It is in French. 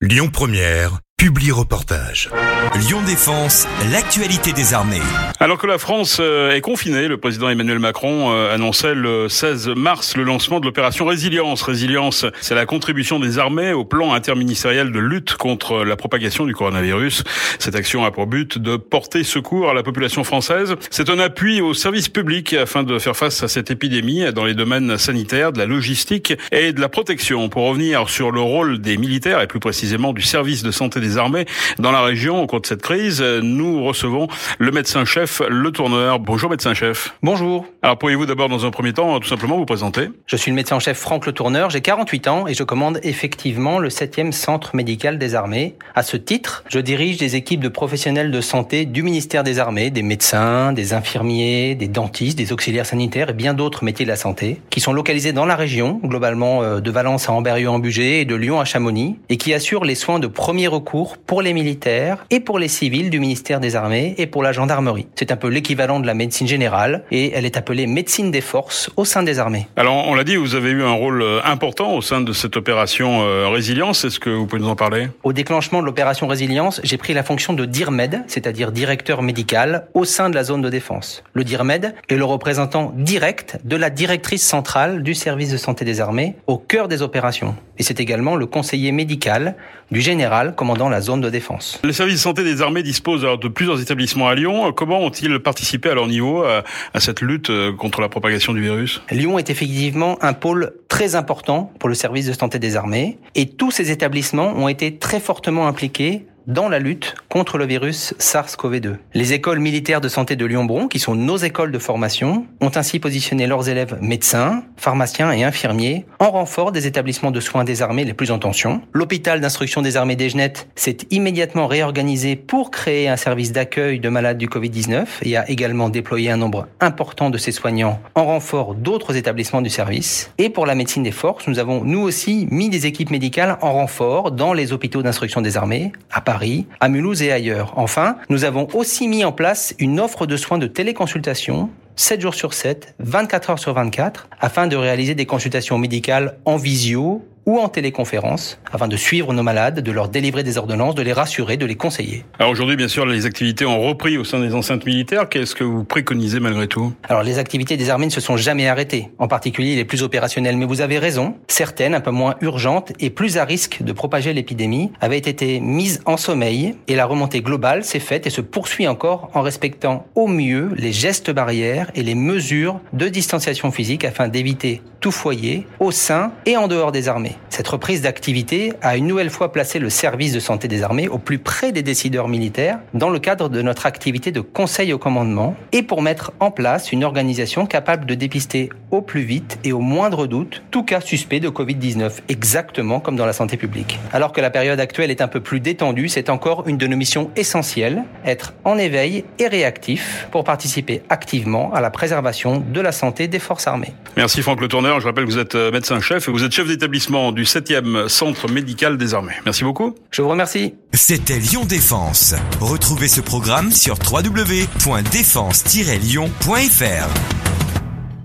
Lyon Première, publie reportage. Lyon Défense, l'actualité des armées. Alors que la France euh, est confinée, le président Emmanuel Macron euh, annonçait le 16 mars le lancement de l'opération Résilience. Résilience, c'est la contribution des armées au plan interministériel de lutte contre la propagation du coronavirus. Cette action a pour but de porter secours à la population française. C'est un appui au service public afin de faire face à cette épidémie dans les domaines sanitaires, de la logistique et de la protection. Pour revenir sur le rôle des militaires et plus précisément du service de santé des armées dans la région au cours de cette crise. Nous recevons le médecin-chef Le Tourneur. Bonjour médecin-chef. Bonjour. Alors pourriez-vous d'abord dans un premier temps tout simplement vous présenter? Je suis le médecin-chef Franck Le Tourneur, j'ai 48 ans et je commande effectivement le 7e centre médical des armées. À ce titre, je dirige des équipes de professionnels de santé du ministère des Armées, des médecins, des infirmiers, des dentistes, des auxiliaires sanitaires et bien d'autres métiers de la santé qui sont localisés dans la région, globalement euh, de Valence à Amberieu-en-Bugey et de Lyon à Chamonix et qui assurent les soins de premier recours pour les militaires et pour les civils du ministère des Armées et pour la gendarmerie. C'est un peu l'équivalent de la médecine générale et elle est appelée médecine des forces au sein des armées. Alors on l'a dit, vous avez eu un rôle euh, important au sein de cette opération euh, Résilience. Est-ce que vous pouvez nous en parler? Au déclenchement de l'opération Résilience, j'ai pris la fonction de DIRMED, c'est-à-dire directeur médical, au sein de la zone de défense. Le DIRMED est le représentant direct de la directrice centrale du service de santé des armées au cœur des opérations. Et c'est également le conseiller médical du général commandant la zone de défense. Les services de santé des armées disposent de plusieurs établissements à Lyon. Comment ont-ils participé à leur niveau à, à cette lutte euh, contre la propagation du virus? Lyon est effectivement un pôle très important pour le service de santé des armées et tous ces établissements ont été très fortement impliqués dans la lutte contre le virus SARS-CoV-2. Les écoles militaires de santé de Lyon-Bron, qui sont nos écoles de formation, ont ainsi positionné leurs élèves médecins, pharmaciens et infirmiers en renfort des établissements de soins des armées les plus en tension. L'hôpital d'instruction des armées d'Egenet s'est immédiatement réorganisé pour créer un service d'accueil de malades du Covid-19 et a également déployé un nombre important de ses soignants en renfort d'autres établissements du service. Et pour la médecine des forces, nous avons nous aussi mis des équipes médicales en renfort dans les hôpitaux d'instruction des armées à Paris à Mulhouse et ailleurs. Enfin, nous avons aussi mis en place une offre de soins de téléconsultation 7 jours sur 7, 24 heures sur 24, afin de réaliser des consultations médicales en visio ou en téléconférence afin de suivre nos malades, de leur délivrer des ordonnances, de les rassurer, de les conseiller. Alors aujourd'hui, bien sûr, les activités ont repris au sein des enceintes militaires. Qu'est-ce que vous préconisez malgré tout? Alors les activités des armées ne se sont jamais arrêtées, en particulier les plus opérationnelles. Mais vous avez raison, certaines, un peu moins urgentes et plus à risque de propager l'épidémie, avaient été mises en sommeil et la remontée globale s'est faite et se poursuit encore en respectant au mieux les gestes barrières et les mesures de distanciation physique afin d'éviter tout foyer au sein et en dehors des armées. Cette reprise d'activité a une nouvelle fois placé le service de santé des armées au plus près des décideurs militaires dans le cadre de notre activité de conseil au commandement et pour mettre en place une organisation capable de dépister au plus vite et au moindre doute tout cas suspect de Covid-19, exactement comme dans la santé publique. Alors que la période actuelle est un peu plus détendue, c'est encore une de nos missions essentielles, être en éveil et réactif pour participer activement à la préservation de la santé des forces armées. Merci Franck Le Tourneur. Je rappelle que vous êtes euh, médecin-chef et vous êtes chef d'établissement du 7e Centre médical des armées. Merci beaucoup. Je vous remercie. C'était Lyon Défense. Retrouvez ce programme sur www.défense-lyon.fr.